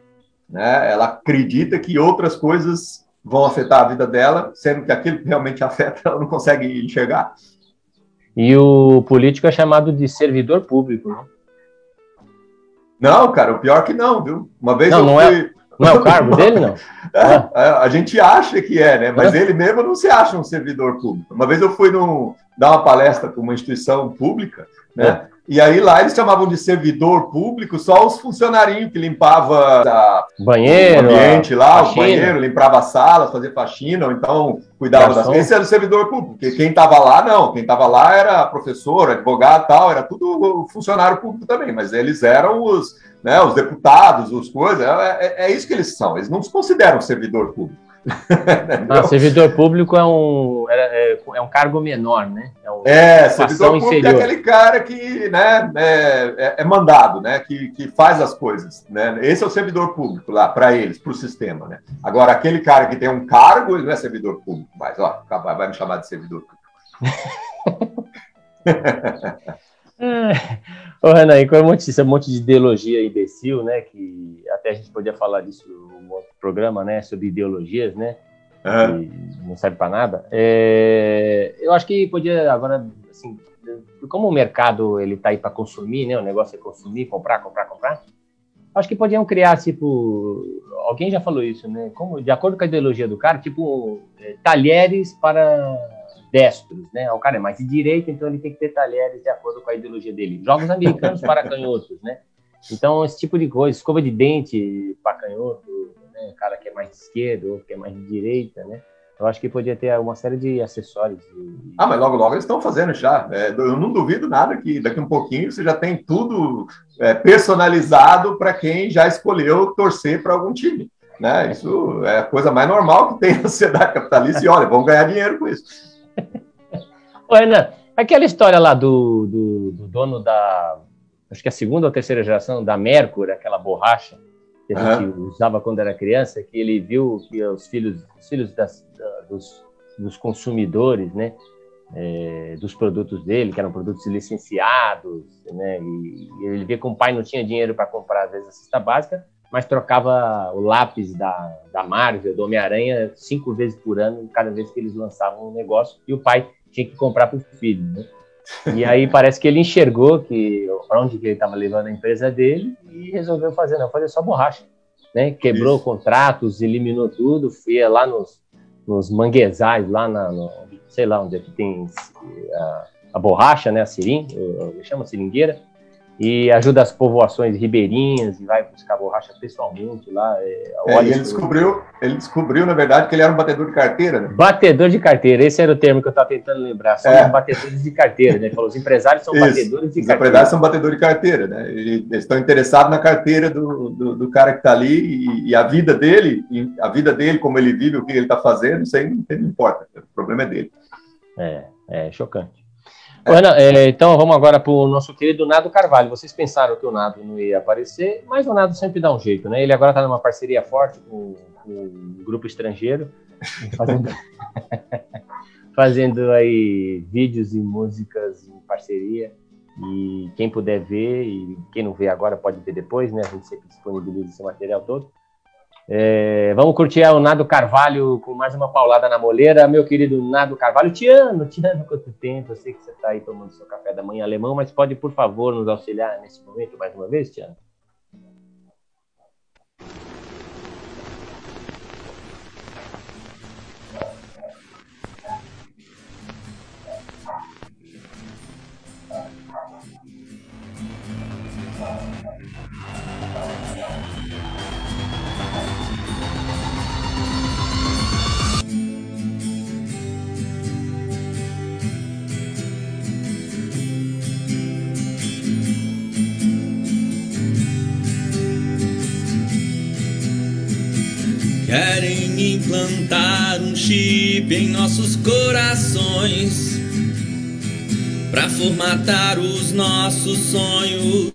Né? Ela acredita que outras coisas vão afetar a vida dela, sendo que aquilo que realmente afeta ela não consegue enxergar. E o político é chamado de servidor público, né? Não, cara, o pior que não, viu? Uma vez não, eu não fui... É... Não é o cargo <laughs> dele, não? É, é, a gente acha que é, né? Mas é. ele mesmo não se acha um servidor público. Uma vez eu fui num, dar uma palestra para uma instituição pública, né? É. E aí lá eles chamavam de servidor público só os funcionarinhos que limpava banheiro, o ambiente lá, o banheiro, limpava a sala, fazia faxina, ou então cuidava das coisas. Esse era o servidor público, porque quem estava lá não, quem estava lá era professor, advogado, tal, era tudo funcionário público também, mas eles eram os, né, os deputados, os coisas, é, é, é isso que eles são. Eles não se consideram servidor público. <laughs> ah, servidor público é um, é, é, um cargo menor, né? É, um, é servidor público inferior. é aquele cara que né, é, é, é, mandado, né? Que, que faz as coisas. Né? Esse é o servidor público lá, para eles, para o sistema. Né? Agora, aquele cara que tem um cargo, ele não é servidor público, mas ó, vai me chamar de servidor público. <laughs> Ô, Renan, e com um monte, um monte de ideologia imbecil, né? Que até a gente podia falar disso no outro programa, né? Sobre ideologias, né? Uhum. Não serve para nada. É, eu acho que podia agora, assim, como o mercado ele tá aí para consumir, né? O negócio é consumir, comprar, comprar, comprar. Acho que podiam criar, tipo, alguém já falou isso, né? Como, de acordo com a ideologia do cara, tipo, é, talheres para destros, né? O cara é mais de direita, então ele tem que ter talheres de acordo com a ideologia dele. Jogos americanos para canhotos, né? Então, esse tipo de coisa, escova de dente para canhoto, né? O cara que é mais de esquerda, outro que é mais de direita, né? Eu acho que podia ter uma série de acessórios. De... Ah, mas logo, logo eles estão fazendo já. É, eu não duvido nada que daqui um pouquinho você já tem tudo é, personalizado para quem já escolheu torcer para algum time. Né? Isso é a coisa mais normal que tem <laughs> na sociedade capitalista e olha, vamos ganhar dinheiro com isso. <laughs> Ô, Renan, aquela história lá do, do, do, dono da. Acho que é a segunda ou terceira geração da Mercury, aquela borracha que a gente uhum. usava quando era criança, que ele viu que os filhos, os filhos das, dos, dos consumidores, né? É, dos produtos dele, que eram produtos licenciados, né? E, e ele via que o pai não tinha dinheiro para comprar, às vezes, a cesta básica, mas trocava o lápis da, da Marvel, do Homem-Aranha, cinco vezes por ano, cada vez que eles lançavam um negócio, e o pai tinha que comprar para o filho, né? E aí parece que ele enxergou que para onde que ele estava levando a empresa dele e resolveu fazer, não, fazer só borracha, né? Quebrou Isso. contratos, eliminou tudo, ia lá nos, nos manguezais, lá na, no, sei lá onde é que tem a, a borracha, né? A seringa, chama seringueira, e ajuda as povoações ribeirinhas e vai buscar borracha pessoalmente lá. É, é, ele descobriu, ele descobriu, na verdade, que ele era um batedor de carteira, né? Batedor de carteira, esse era o termo que eu estava tentando lembrar. São é. batedores de carteira, né? Ele falou, os empresários são Isso. batedores de os carteira. Os empresários são batedores de carteira, né? Eles estão interessados na carteira do, do, do cara que está ali e, e, a vida dele, a vida dele, como ele vive, o que ele está fazendo, isso aí não, não importa. O problema é dele. É, é chocante. Ana, é, então vamos agora para o nosso querido Nado Carvalho. Vocês pensaram que o Nado não ia aparecer, mas o Nado sempre dá um jeito, né? Ele agora está numa parceria forte com, com um grupo estrangeiro, <laughs> fazendo, <laughs> fazendo aí vídeos e músicas em parceria. E quem puder ver, e quem não vê agora pode ver depois, né? A gente sempre disponibiliza esse material todo. É, vamos curtir o Nado Carvalho com mais uma paulada na moleira. Meu querido Nado Carvalho, Tiano, Tiano, quanto tempo? Eu sei que você está aí tomando seu café da manhã alemão, mas pode, por favor, nos auxiliar nesse momento mais uma vez, Tiano? Implantar um chip em nossos corações para formatar os nossos sonhos.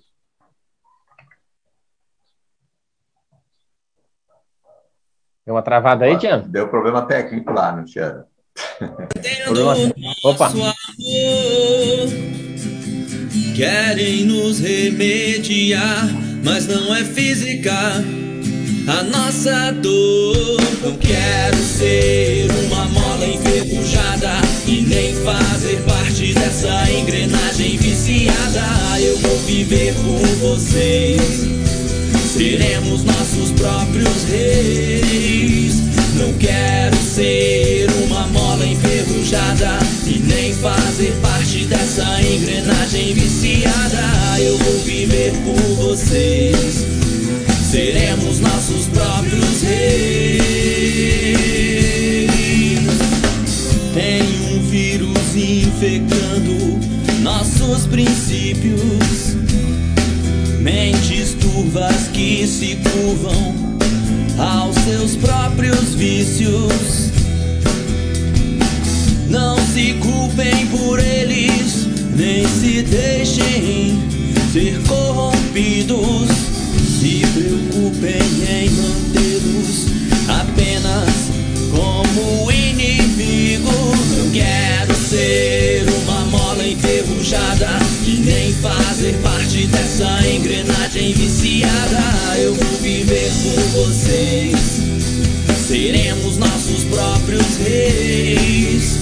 Deu uma travada aí, Tiano? Deu problema técnico lá, não tinha? Problema- Opa. Amor. Querem nos remediar, mas não é física a nossa dor. Não quero ser uma mola enferrujada e nem fazer parte dessa engrenagem viciada. Eu vou viver por vocês. Seremos nossos próprios reis. Não quero ser uma mola enferrujada e nem fazer parte dessa engrenagem viciada. Eu vou viver por vocês. Seremos nossos próprios reis. Tem um vírus infectando nossos princípios. Mentes turvas que se curvam aos seus próprios vícios. Não se culpem por eles, nem se deixem ser. Viciada. Eu vou viver por vocês. Seremos nossos próprios reis.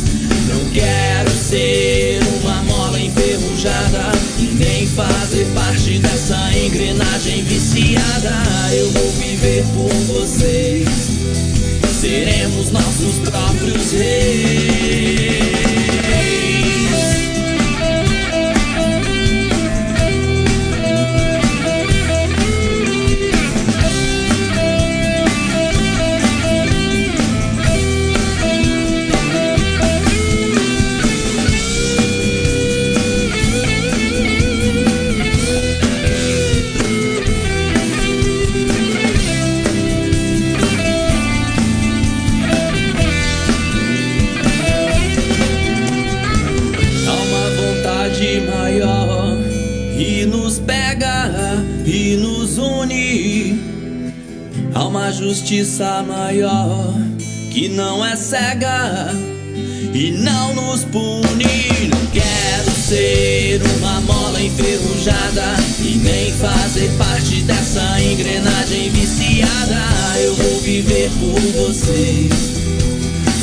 Não quero ser uma mola enferrujada e nem fazer parte dessa engrenagem viciada. Eu vou viver por vocês. Seremos nossos próprios reis. Uma justiça maior que não é cega e não nos pune. Não quero ser uma mola enferrujada e nem fazer parte dessa engrenagem viciada. Eu vou viver por vocês.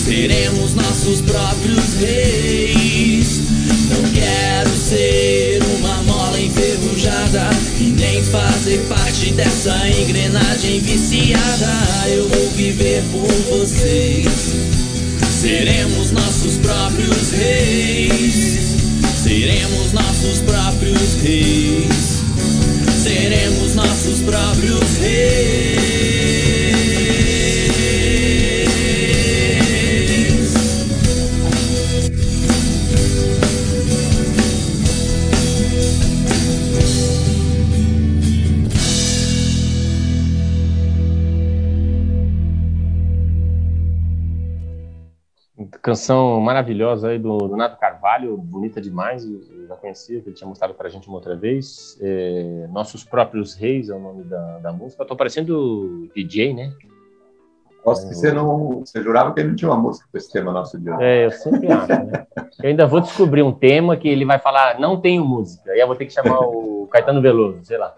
Seremos nossos próprios reis. Não quero ser uma mola enferrujada e nem fazer parte dessa engrenagem viciada. Eu vou viver por vocês. Seremos nossos próprios reis. Seremos nossos próprios reis. Seremos nossos próprios reis. Canção maravilhosa aí do, do Nato Carvalho, bonita demais, eu já conhecia, que ele tinha mostrado pra gente uma outra vez. É, Nossos Próprios Reis é o nome da, da música. Tô parecendo DJ, né? Posso que você não. Você jurava que ele não tinha uma música com esse tema nosso de hoje. É, eu sempre acho, né? Eu ainda vou descobrir um tema que ele vai falar, não tenho música. Aí eu vou ter que chamar o Caetano Veloso, sei lá.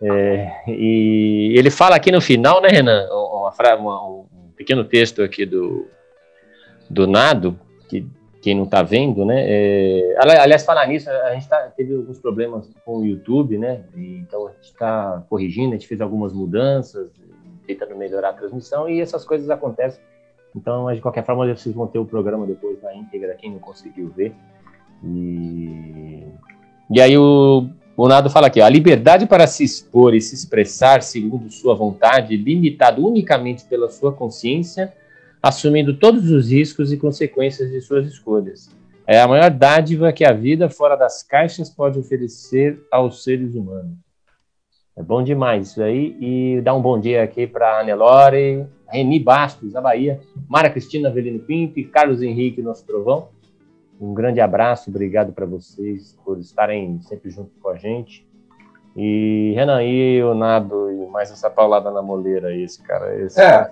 É, e ele fala aqui no final, né, Renan? Uma, uma- um pequeno texto aqui do, do Nado, que quem não está vendo, né? é, ali- aliás, falar nisso, a gente tá, teve alguns problemas com o YouTube, né? e então a gente está corrigindo, a gente fez algumas mudanças, tentando melhorar a transmissão, e essas coisas acontecem. Então, mas de qualquer forma, vocês vão ter o programa depois na íntegra, quem não conseguiu ver. E, e aí o, O Nado fala aqui, ó, a liberdade para se expor e se expressar segundo sua vontade, limitado unicamente pela sua consciência, assumindo todos os riscos e consequências de suas escolhas. É a maior dádiva que a vida fora das caixas pode oferecer aos seres humanos. É bom demais isso aí. E dá um bom dia aqui para a Nelore, Reni Bastos, da Bahia, Mara Cristina Avelino Pinto e Carlos Henrique, nosso trovão. Um grande abraço, obrigado para vocês por estarem sempre junto com a gente. E Renan, e o Nado, e mais essa paulada na moleira, esse cara. Esse... É,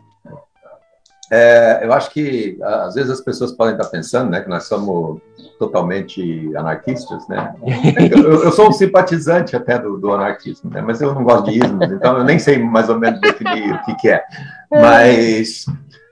é, eu acho que às vezes as pessoas podem estar pensando né, que nós somos totalmente anarquistas, né? <laughs> Eu, eu sou um simpatizante até do, do, anarquismo, né? mas eu não gosto de ismos, então eu nem sei mais ou menos definir o que, que é. Mas,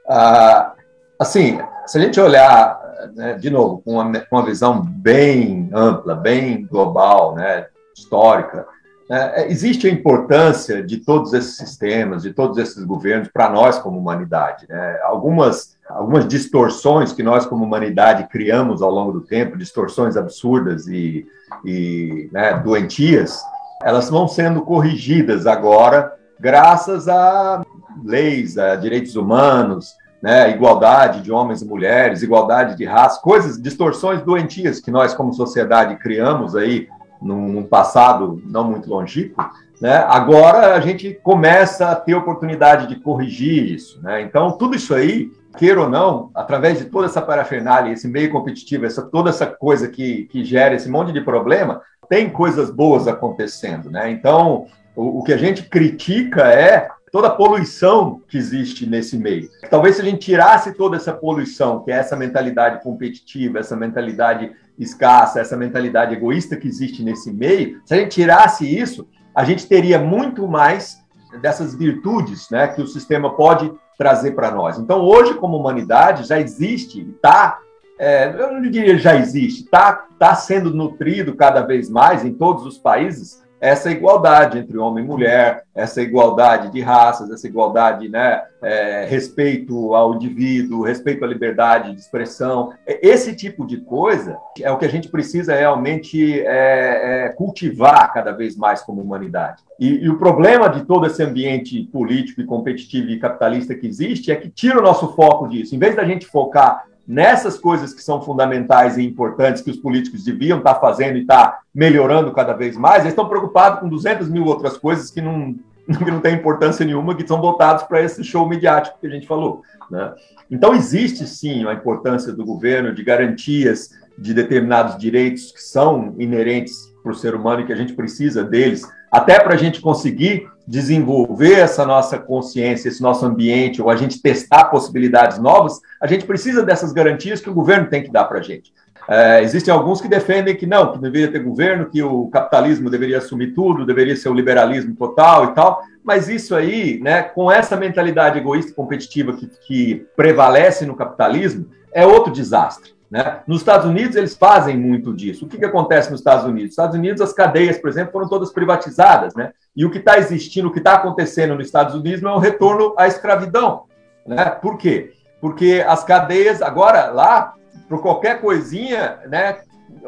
ah, assim, se a gente olhar, né, de novo, com uma, com uma visão bem ampla, bem global, né, histórica, é, é, existe a importância de todos esses sistemas, de todos esses governos para nós como humanidade. Né? Algumas, algumas distorções que nós como humanidade criamos ao longo do tempo, distorções absurdas e, e né, doentias, elas vão sendo corrigidas agora graças a leis, a direitos humanos, né, igualdade de homens e mulheres, igualdade de raça, coisas, distorções doentias que nós como sociedade criamos aí num, passado não muito longínquo, né? Agora a gente começa a ter oportunidade de corrigir isso, né? Então tudo isso aí, queira ou não, através de toda essa parafernália, esse meio competitivo, essa toda essa coisa que, que gera esse monte de problema, tem coisas boas acontecendo, né? Então o, o que a gente critica é toda a poluição que existe nesse meio. Talvez se a gente tirasse toda essa poluição, que é essa mentalidade competitiva, essa mentalidade escassa, essa mentalidade egoísta que existe nesse meio, se a gente tirasse isso, a gente teria muito mais dessas virtudes né, que o sistema pode trazer para nós. Então, hoje, como humanidade, já existe, está, é, eu não diria já existe, está tá sendo nutrido cada vez mais em todos os países essa igualdade entre homem e mulher, essa igualdade de raças, essa igualdade, né, é, respeito ao indivíduo, respeito à liberdade de expressão. Esse tipo de coisa é o que a gente precisa realmente é, é, cultivar cada vez mais como humanidade. E, e o problema de todo esse ambiente político e competitivo e capitalista que existe é que tira o nosso foco disso. Em vez da gente focar nessas coisas que são fundamentais e importantes que os políticos deviam estar fazendo e estar melhorando cada vez mais, eles estão preocupados com 200 mil outras coisas que não, <laughs> que não têm importância nenhuma, que são voltados para esse show midiático que a gente falou. Né? Então, existe sim a importância do governo de garantias de determinados direitos que são inerentes para o ser humano e que a gente precisa deles, até para a gente conseguir desenvolver essa nossa consciência, esse nosso ambiente, ou a gente testar possibilidades novas, a gente precisa dessas garantias que o governo tem que dar para a gente. É, existem alguns que defendem que não, que deveria ter governo, que o capitalismo deveria assumir tudo, deveria ser o liberalismo total e tal, mas isso aí, né, com essa mentalidade egoísta e competitiva que, que prevalece no capitalismo, é outro desastre. Né? Nos Estados Unidos, eles fazem muito disso. O que, que acontece nos Estados Unidos? Nos Estados Unidos, as cadeias, por exemplo, foram todas privatizadas. Né? E o que está existindo, o que está acontecendo nos Estados Unidos não é um retorno à escravidão. Né? Por quê? Porque as cadeias, agora, lá, por qualquer coisinha, né,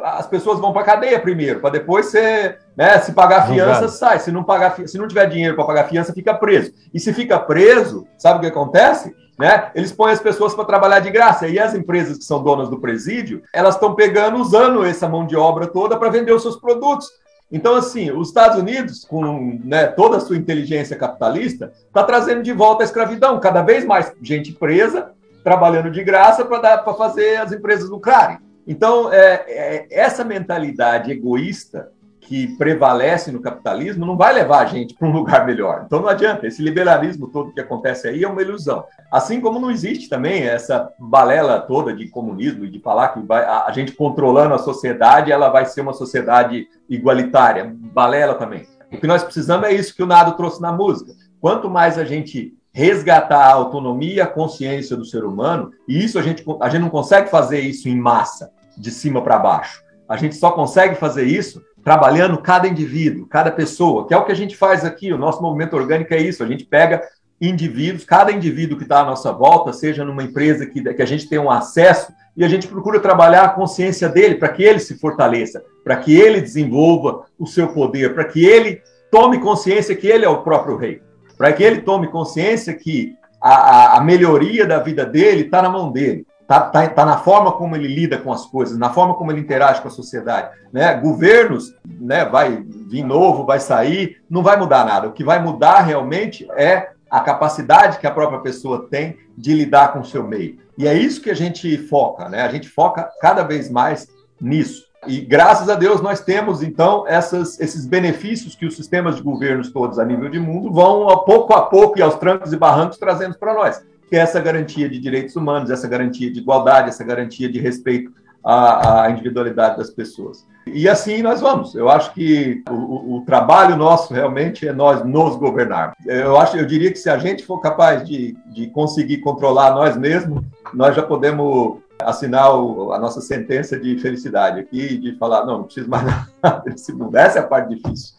as pessoas vão para a cadeia primeiro, para depois você, né, se pagar fiança, sai. Se não, pagar, se não tiver dinheiro para pagar fiança, fica preso. E se fica preso, sabe o que acontece? Né? Eles põem as pessoas para trabalhar de graça. E as empresas que são donas do presídio, elas estão pegando, usando essa mão de obra toda para vender os seus produtos. Então, assim, os Estados Unidos, com né, toda a sua inteligência capitalista, está trazendo de volta a escravidão. Cada vez mais gente presa, trabalhando de graça para fazer as empresas lucrarem. Então, é, é, essa mentalidade egoísta que prevalece no capitalismo não vai levar a gente para um lugar melhor. Então não adianta, esse liberalismo todo que acontece aí é uma ilusão. Assim como não existe também essa balela toda de comunismo e de falar que vai, a, gente controlando a sociedade, ela vai ser uma sociedade igualitária. Balela também. O que nós precisamos é isso que o Nado trouxe na música. Quanto mais a gente resgatar a autonomia a consciência do ser humano, e isso a gente, a gente não consegue fazer isso em massa, de cima para baixo. A gente só consegue fazer isso trabalhando cada indivíduo, cada pessoa, que é o que a gente faz aqui. O nosso movimento orgânico é isso. A gente pega indivíduos, cada indivíduo que está à nossa volta, seja numa empresa que, que a gente tem um acesso e a gente procura trabalhar a consciência dele para que ele se fortaleça, para que ele desenvolva o seu poder, para que ele tome consciência que ele é o próprio rei, para que ele tome consciência que a, a, melhoria da vida dele está na mão dele. Está tá, tá na forma como ele lida com as coisas, na forma como ele interage com a sociedade. Né? Governos, né, vai vir novo, vai sair, não vai mudar nada. O que vai mudar realmente é a capacidade que a própria pessoa tem de lidar com o seu meio. E é isso que a gente foca, né? A gente foca cada vez mais nisso. E graças a Deus nós temos, então, essas, esses benefícios que os sistemas de governos todos a nível de mundo vão, a pouco a pouco e aos trancos e barrancos, trazendo para nós. Que é essa garantia de direitos humanos, essa garantia de igualdade, essa garantia de respeito à, à individualidade das pessoas. E assim nós vamos. Eu acho que o, o, trabalho nosso realmente é nós nos governarmos. Eu acho, eu diria que se a gente for capaz de, de conseguir controlar nós mesmos, nós já podemos assinar o, a nossa sentença de felicidade aqui, de falar, não, não preciso mais nada <laughs> desse mundo. Essa é a parte difícil.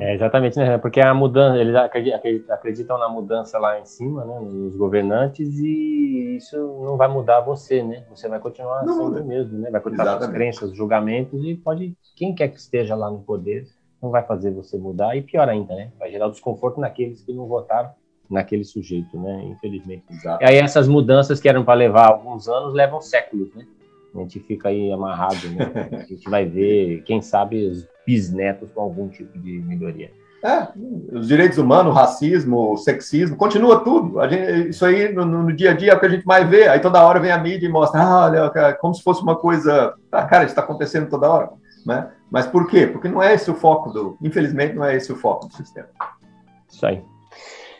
É, exatamente, né? Porque a mudança, eles acreditam na mudança lá em cima, né? Nos governantes, e isso não vai mudar você, né? Você vai continuar não, sendo o mesmo, né? Vai continuar suas crenças, julgamentos, e pode, quem quer que esteja lá no poder, não vai fazer você mudar, e pior ainda, né? Vai gerar desconforto naqueles que não votaram naquele sujeito, né? Infelizmente. Exato. E aí essas mudanças que eram para levar alguns anos levam séculos, né? A gente fica aí amarrado, né? A gente vai ver, quem sabe, os bisnetos com algum tipo de melhoria. É, os direitos humanos, o racismo, o sexismo, continua tudo. A gente, isso aí no, no, dia a dia é o que a gente mais vê. Aí toda hora vem a mídia e mostra, ah, olha, cara, como se fosse uma coisa. Ah, cara, isso está acontecendo toda hora. Né? Mas por quê? Porque não é esse o foco do. Infelizmente, não é esse o foco do sistema. Isso aí.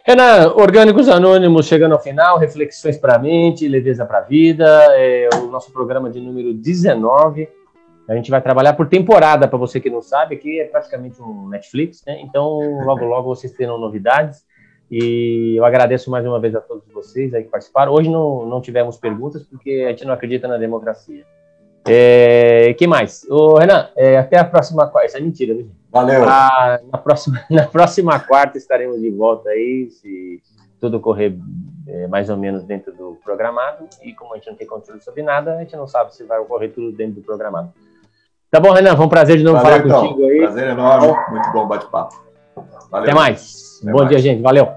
Renan, Orgânicos Anônimos chegando ao final, reflexões para a mente, leveza para a vida, é o nosso programa de número 19. A gente vai trabalhar por temporada, para você que não sabe, aqui é praticamente um Netflix, né? Então, logo, logo vocês terão novidades. E eu agradeço mais uma vez a todos vocês aí que participaram. Hoje não, não tivemos perguntas, porque a gente não acredita na democracia. É, que mais? Ô, Renan, é, até a próxima quarta. Isso é mentira, viu? Valeu. Ah, na, próxima, <laughs> na próxima quarta estaremos de volta aí, se tudo correr é, mais ou menos dentro do programado. E como a gente não tem controle sobre nada, a gente não sabe se vai ocorrer tudo dentro do programado. Tá bom, Renan? Foi um prazer de novo Valeu, falar então. contigo aí. Prazer enorme. Muito bom bate-papo. Até mais. Até bom mais. dia, gente. Valeu.